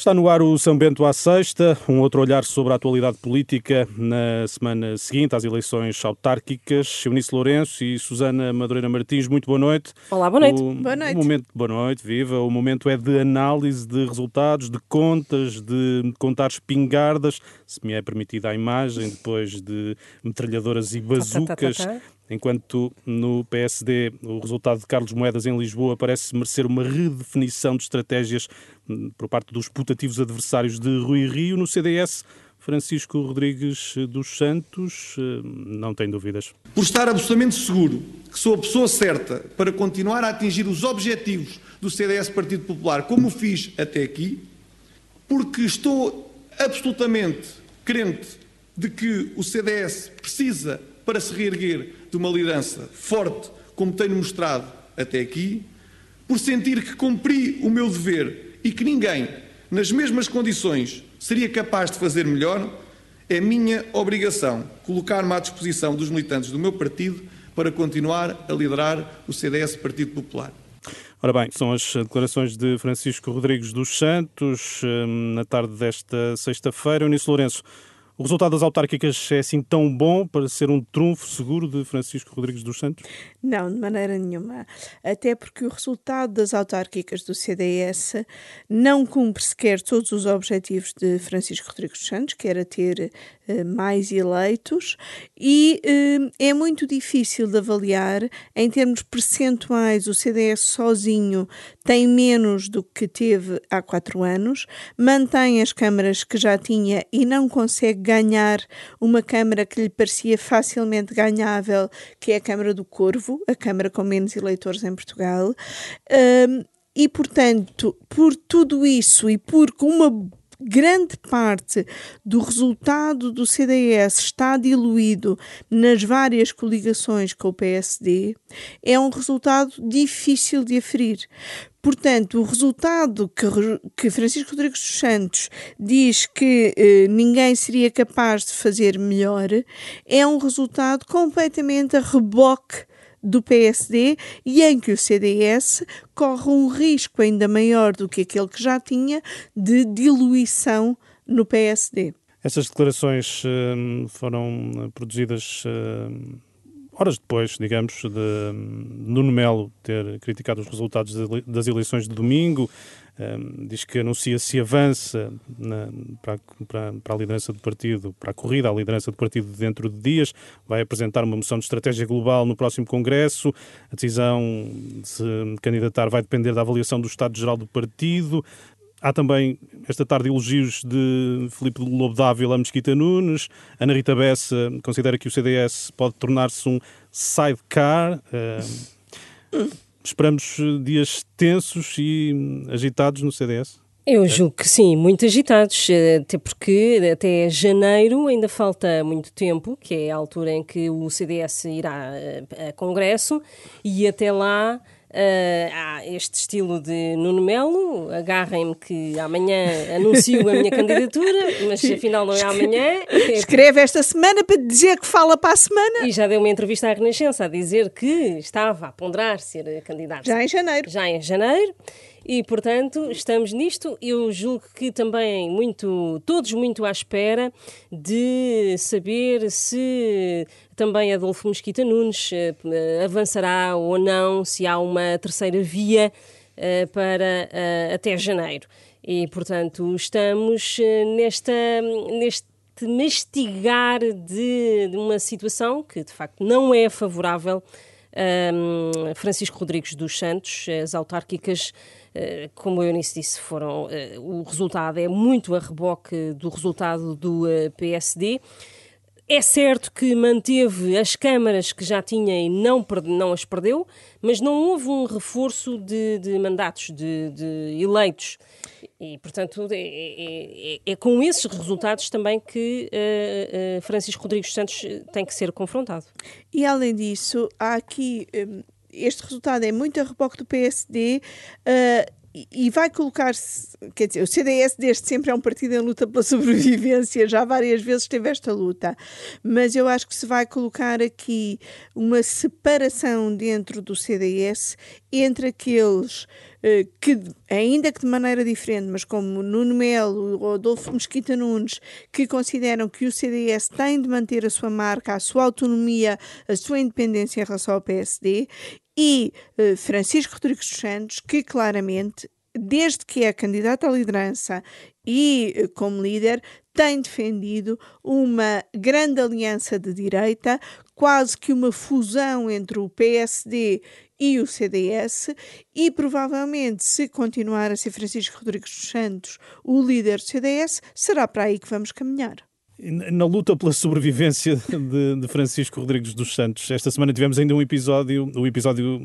Está no ar o São Bento à Sexta, um outro olhar sobre a atualidade política na semana seguinte às eleições autárquicas. Eunice Lourenço e Susana Madureira Martins, muito boa noite. Olá, boa noite. O, boa noite. O momento, boa noite, viva. O momento é de análise de resultados, de contas, de contar espingardas, se me é permitida a imagem, depois de metralhadoras e bazucas. Enquanto no PSD o resultado de Carlos Moedas em Lisboa parece merecer uma redefinição de estratégias hum, por parte dos putativos adversários de Rui Rio, no CDS Francisco Rodrigues dos Santos, hum, não tem dúvidas. Por estar absolutamente seguro que sou a pessoa certa para continuar a atingir os objetivos do CDS Partido Popular, como fiz até aqui, porque estou absolutamente crente de que o CDS precisa para se reerguer de uma liderança forte, como tenho mostrado até aqui, por sentir que cumpri o meu dever e que ninguém, nas mesmas condições, seria capaz de fazer melhor, é minha obrigação colocar-me à disposição dos militantes do meu partido para continuar a liderar o CDS Partido Popular. Ora bem, são as declarações de Francisco Rodrigues dos Santos hum, na tarde desta sexta-feira. Eunice Lourenço, o resultado das autárquicas é assim tão bom para ser um trunfo seguro de Francisco Rodrigues dos Santos? Não, de maneira nenhuma. Até porque o resultado das autárquicas do CDS não cumpre sequer todos os objetivos de Francisco Rodrigues dos Santos, que era ter mais eleitos, e uh, é muito difícil de avaliar em termos percentuais. O CDS sozinho tem menos do que teve há quatro anos, mantém as câmaras que já tinha e não consegue ganhar uma Câmara que lhe parecia facilmente ganhável, que é a Câmara do Corvo, a Câmara com menos eleitores em Portugal. E, portanto, por tudo isso e por uma grande parte do resultado do CDS está diluído nas várias coligações com o PSD, é um resultado difícil de aferir. Portanto, o resultado que, que Francisco Rodrigues dos Santos diz que eh, ninguém seria capaz de fazer melhor é um resultado completamente a reboque do PSD e em que o CDS corre um risco ainda maior do que aquele que já tinha de diluição no PSD. Essas declarações uh, foram produzidas uh, horas depois, digamos, de Nuno Melo ter criticado os resultados das eleições de domingo, diz que anuncia se avança na, para, para, para, a liderança do partido, para a corrida à liderança do partido dentro de dias, vai apresentar uma moção de estratégia global no próximo Congresso, a decisão de se candidatar vai depender da avaliação do Estado-Geral do partido, Há também, esta tarde, elogios de Filipe Lobo Dávila a Mesquita Nunes. Ana Rita Bessa considera que o CDS pode tornar-se um sidecar. esperamos dias tensos e agitados no CDS? Eu julgo que sim, muito agitados, até porque até janeiro ainda falta muito tempo, que é a altura em que o CDS irá a Congresso, e até lá Uh, há este estilo de Nuno Melo, agarrem-me que amanhã anuncio a minha candidatura, mas afinal não é amanhã. Escreve esta semana para dizer que fala para a semana. E já deu uma entrevista à Renascença a dizer que estava a ponderar ser candidato. Já em janeiro. Já em janeiro. E, portanto, estamos nisto. Eu julgo que também muito, todos muito à espera de saber se também Adolfo Mesquita Nunes eh, avançará ou não, se há uma terceira via eh, para eh, até janeiro. E, portanto, estamos nesta, neste mastigar de, de, uma situação que, de facto, não é favorável a Francisco Rodrigues dos Santos, as autárquicas eh, como a Eunice disse, foram, eh, o resultado é muito a reboque do resultado do eh, PSD. É certo que manteve as câmaras que já tinha e não, não as perdeu, mas não houve um reforço de, de mandatos de, de, eleitos. E, portanto, é, é, é, é, com esses resultados também que uh, uh, Francisco Rodrigues Santos tem que ser confrontado. E, além disso, há aqui. Este resultado é muito a reboque do PSD uh, e vai colocar-se, quer dizer, o CDS desde sempre é um partido em luta pela sobrevivência, já várias vezes teve esta luta, mas eu acho que se vai colocar aqui uma separação dentro do CDS entre aqueles eh, que, ainda que de maneira diferente, mas como Nuno Melo ou Adolfo Mesquita Nunes, que consideram que o CDS tem de manter a sua marca, a sua autonomia, a sua independência em relação ao PSD, e uh, Francisco Rodrigues dos Santos, que claramente, desde que é candidato à liderança e uh, como líder, tem defendido uma grande aliança de direita, quase que uma fusão entre o PSD e o CDS, e provavelmente, se continuar a ser Francisco Rodrigues dos Santos o líder do CDS, será para aí que vamos caminhar. Na luta pela sobrevivência de, de, Francisco Rodrigues dos Santos, esta semana tivemos ainda um episódio, o episódio,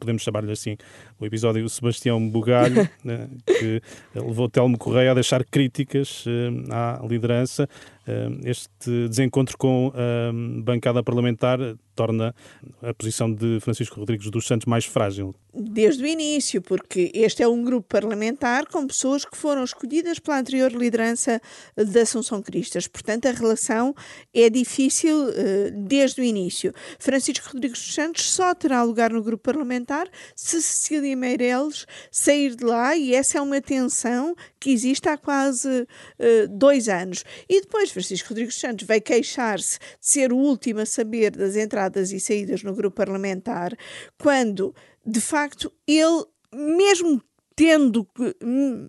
podemos chamar-lhe assim, o episódio Sebastião Bugalho, né, que levou Telmo Correia a deixar críticas uh, à liderança. Uh, este desencontro com a bancada parlamentar torna a posição de Francisco Rodrigues dos Santos mais frágil. Desde o início, porque este é um grupo parlamentar com pessoas que foram escolhidas pela anterior liderança da Assunção Cristas. Portanto, a relação é difícil uh, desde o início. Francisco Rodrigues dos Santos só terá lugar no grupo parlamentar se Cecília Meireles sair de lá, e essa é uma tensão que existe há quase uh, dois anos. E depois, Francisco Rodrigues Santos vai queixar-se de ser o último a saber das entradas e saídas no grupo parlamentar, quando, de facto, ele, mesmo tendo que,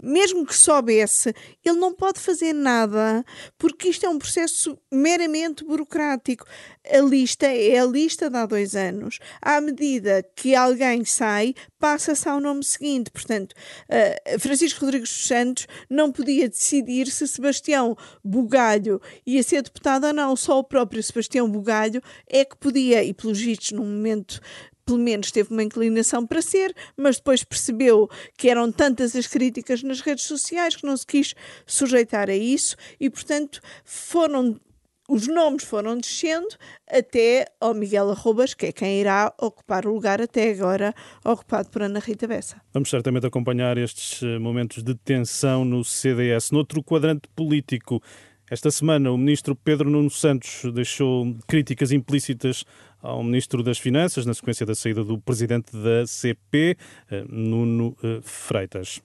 mesmo que soubesse, ele não pode fazer nada, porque isto é um processo meramente burocrático. A lista é a lista de há dois anos. À medida que alguém sai, passa-se ao nome seguinte. Portanto, uh, Francisco Rodrigues dos Santos não podia decidir se Sebastião Bugalho ia ser deputado ou não. Só o próprio Sebastião Bugalho é que podia, e pelos vistos, num momento pelo menos teve uma inclinação para ser, mas depois percebeu que eram tantas as críticas nas redes sociais que não se quis sujeitar a isso e, portanto, foram os nomes foram descendo até ao Miguel Arrobas, que é quem irá ocupar o lugar até agora ocupado por Ana Rita Bessa. Vamos certamente acompanhar estes eh, momentos de tensão no CDS. Noutro quadrante político, esta semana o ministro Pedro Nuno Santos deixou críticas implícitas ao Ministro das Finanças, na sequência da saída do Presidente da CP, eh, Nuno eh, Freitas.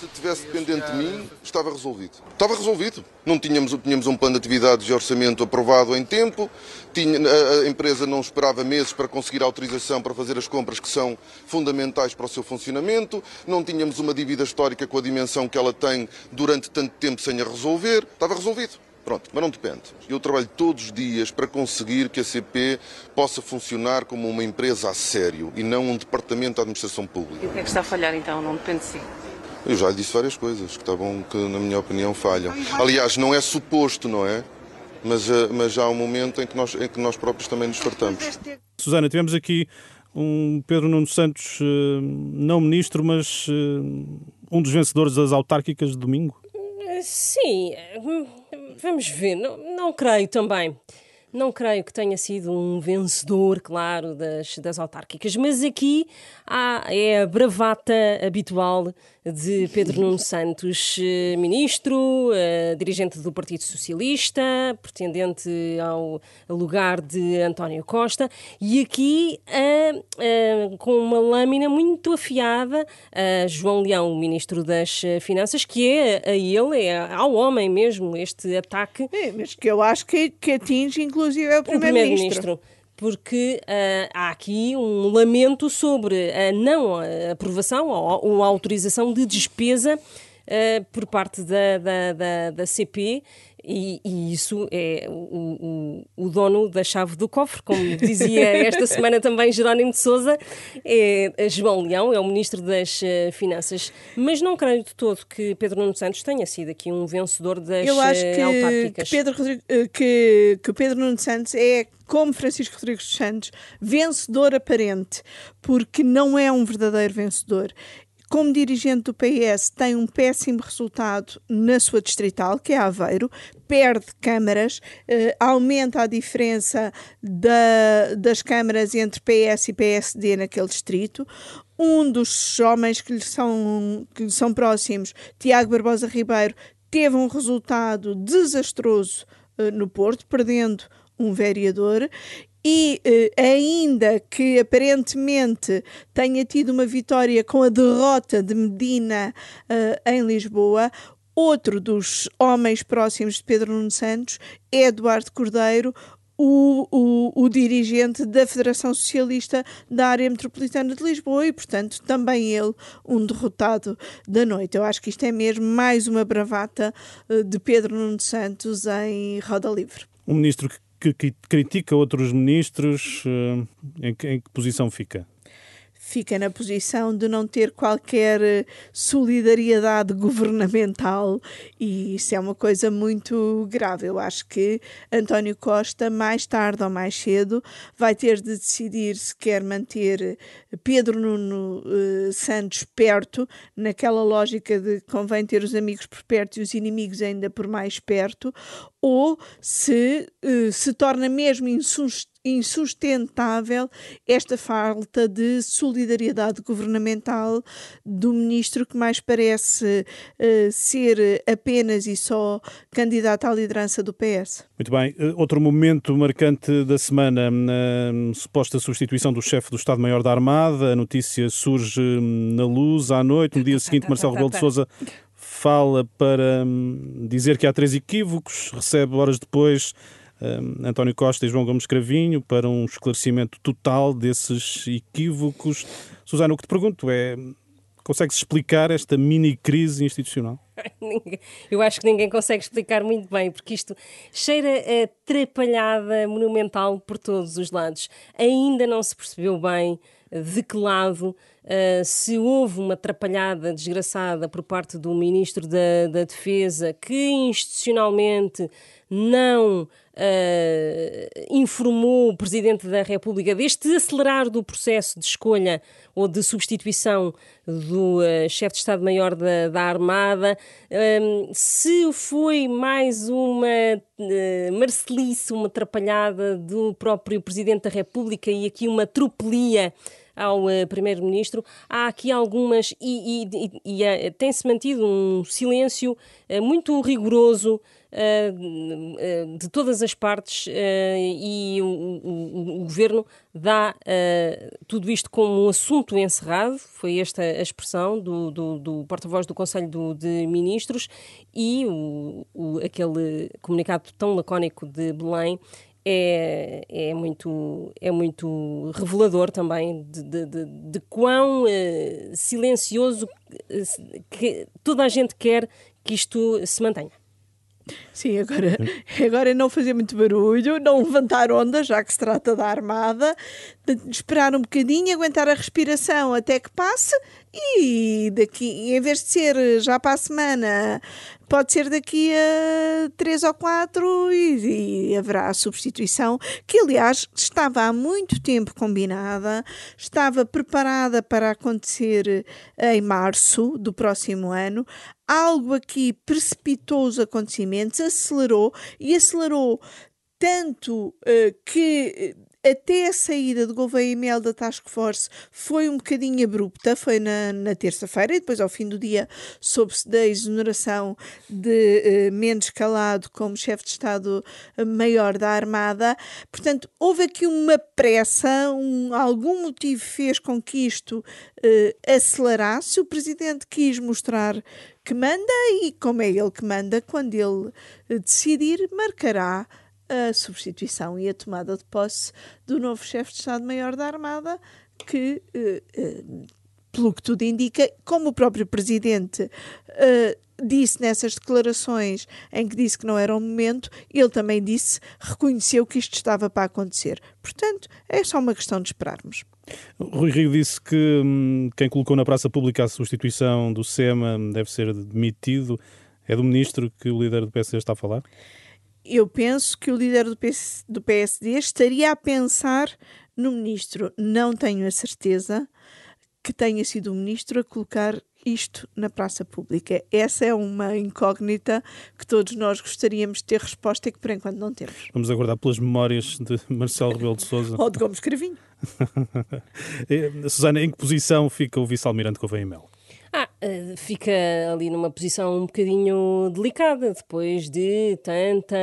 Se tivesse dependente de mim, estava resolvido. Estava resolvido. Não tínhamos, tínhamos um plano de atividades e orçamento aprovado em tempo, tinha, a, a, empresa não esperava meses para conseguir autorização para fazer as compras que são fundamentais para o seu funcionamento, não tínhamos uma dívida histórica com a dimensão que ela tem durante tanto tempo sem a resolver. Estava resolvido. Pronto, mas não depende. Eu trabalho todos os dias para conseguir que a CP possa funcionar como uma empresa a sério e não um departamento da administração pública. E o que é que está a falhar então? Não depende de si? Eu já lhe disse várias coisas que estavam, que na minha opinião falham. Aliás, não é suposto, não é? Mas, eh, mas há um momento em que, nós, em que nós próprios também nos fartamos. Susana, tivemos aqui um Pedro Nuno Santos, eh, não ministro, mas eh, um dos vencedores das autárquicas de domingo. Sim, vamos ver. Não, não creio também. Não creio que tenha sido um vencedor, claro, das, das autárquicas, mas aqui há, é a bravata habitual de Pedro Nuno Santos, eh, ministro, uh, dirigente do Partido Socialista, pretendente ao lugar de António Costa, e aqui uh, com uma lâmina muito afiada a João Leão, ministro das Finanças, que é a ele, é ao homem mesmo, este ataque. É, mas que eu acho que, que atinge inclusive é o primeiro-ministro. Primeiro porque uh, há aqui um lamento sobre a não aprovação ou, ou autorização de despesa uh, por parte da, da, da, da CP e, e, isso é o, o, o, dono da chave do cofre, como dizia esta semana também Jerónimo de Souza, é João Leão, é o Ministro das eh, Finanças. Mas não creio de todo que Pedro Nuno Santos tenha sido aqui um vencedor das Eu acho que, autárquicas. Que Pedro, que, que Pedro Nuno Santos é como Francisco Rodrigues dos Santos, vencedor aparente, porque não é um verdadeiro vencedor como dirigente do PS, tem um péssimo resultado na sua distrital, que é Aveiro, perde câmaras, eh, aumenta a diferença da, das câmaras entre PS e PSD naquele distrito. Um dos homens que lhe são, que lhe são próximos, Tiago Barbosa Ribeiro, teve um resultado desastroso eh, no Porto, perdendo um vereador e eh, ainda que aparentemente tenha tido uma vitória com a derrota de Medina eh, em Lisboa, outro dos homens próximos de Pedro Nuno Santos é Eduardo Cordeiro, o, o, o, dirigente da Federação Socialista da área metropolitana de Lisboa e, portanto, também ele um derrotado da noite. Eu acho que isto é mesmo mais uma bravata uh, de Pedro Nuno Santos em roda livre. Um ministro que que critica outros ministros, eh, em que, em que posição fica? Fica na posição de não ter qualquer eh, solidariedade governamental e isso é uma coisa muito grave. Eu acho que António Costa, mais tarde ou mais cedo, vai ter de decidir se quer manter Pedro Nuno uh, Santos perto, naquela lógica de convém ter os amigos por perto e os inimigos ainda por mais perto, ou se uh, se torna mesmo insustentável insustentável esta falta de solidariedade governamental do ministro que mais parece uh, ser apenas e só candidato à liderança do PS. Muito bem. Uh, outro momento marcante da semana, na suposta substituição do chefe do Estado-Maior da Armada. A notícia surge hum, na luz à noite. No dia seguinte, Marcelo Rebelo de Sousa fala para hum, dizer que há três equívocos, recebe horas depois António Costa e João Gomes Cravinho para um esclarecimento total desses equívocos. Susana, o que te pergunto é: consegue-se explicar esta mini crise institucional? Eu acho que ninguém consegue explicar muito bem, porque isto cheira a atrapalhada monumental por todos os lados. Ainda não se percebeu bem de que lado, uh, se houve uma atrapalhada desgraçada por parte do Ministro da, da Defesa, que institucionalmente não uh, informou o Presidente da República deste acelerar do processo de escolha ou de substituição do uh, chefe de Estado-Maior da, da, Armada, se foi mais uma marcelice, uma atrapalhada do próprio Presidente da República e aqui uma tropelia ao uh, Primeiro-Ministro, há aqui algumas, e, e, e, e tem-se mantido um silêncio uh, muito rigoroso de todas as partes e o, o, o, Governo dá tudo isto como um assunto encerrado, foi esta a expressão do, do, do porta-voz do Conselho de Ministros, e o, aquele comunicado tão lacónico de Belém é, é, muito, é muito revelador também de, de, de, de quão uh, silencioso que toda a gente quer que isto se mantenha. Sim, agora, agora não fazer muito barulho, não levantar onda, já que se trata da armada, esperar um bocadinho, aguentar a respiração até que passe e daqui, em vez de ser já para a semana, pode ser daqui a três ou quatro e, e, haverá a substituição, que aliás estava há muito tempo combinada, estava preparada para acontecer em março do próximo ano. Algo aqui precipitou os acontecimentos, acelerou e acelerou tanto uh, que até a saída de Gouveia e Mel da Task Force foi um bocadinho abrupta, foi na, na terça-feira e depois ao fim do dia soube-se da exoneração de uh, Mendes Calado como chefe de Estado-Maior da Armada. Portanto, houve aqui uma pressa, um, algum motivo fez com que isto uh, acelerasse. O Presidente quis mostrar que manda e como é ele que manda, quando ele decidir, marcará a substituição e a tomada de posse do novo chefe de Estado-Maior da Armada, que, eh, eh, pelo que tudo indica, como o próprio Presidente eh, disse nessas declarações em que disse que não era o momento, ele também disse, reconheceu que isto estava para acontecer. Portanto, é só uma questão de esperarmos. Rui Rio disse que hum, quem colocou na praça pública a substituição do SEMA deve ser demitido. É do ministro que o líder do PSD está a falar? Eu penso que o líder do, PS, do PSD estaria a pensar no ministro. Não tenho a certeza. que tenha sido o ministro a colocar isto na praça pública? Essa é uma incógnita que todos nós gostaríamos de ter resposta e que por enquanto não temos. Vamos aguardar pelas memórias de Marcelo Rebelo de Sousa. Ou de Gomes Cravinho. Susana, em que posição fica o vice-almirante Gouveia Mel? Ah, eh, fica ali numa posição um bocadinho delicada depois de tanta,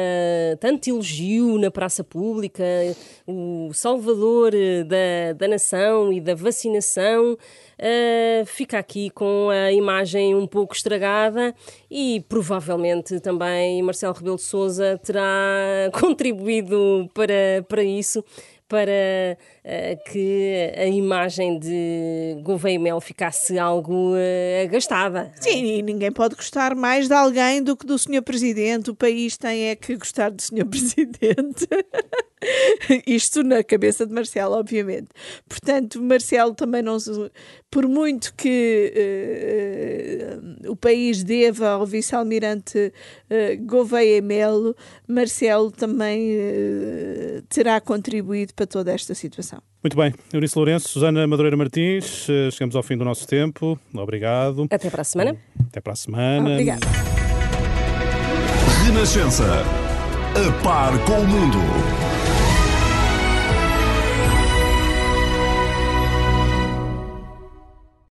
tanto elogio na praça pública, o salvador eh, da, da nação e da vacinação. Uh, fica aqui com a imagem um pouco estragada e provavelmente também Marcelo Rebelo de Sousa terá contribuído para, para isso para que a imagem de Gouveia Mel ficasse algo uh, agastada. Sim, e ninguém pode gostar mais de alguém do que do Sr. Presidente. O país tem é que gostar do Sr. Presidente. Isto na cabeça de Marcelo, obviamente. Portanto, Marcelo também não. Por muito que uh, o país deva ao vice-almirante uh, Gouveia Melo, Marcelo também uh, terá contribuído para toda esta situação. Muito bem. Eunice Lourenço, Susana Madureira Martins, chegamos ao fim do nosso tempo. Obrigado. Até para a semana. Até para a semana. Obrigada. Renascença. A par com o mundo.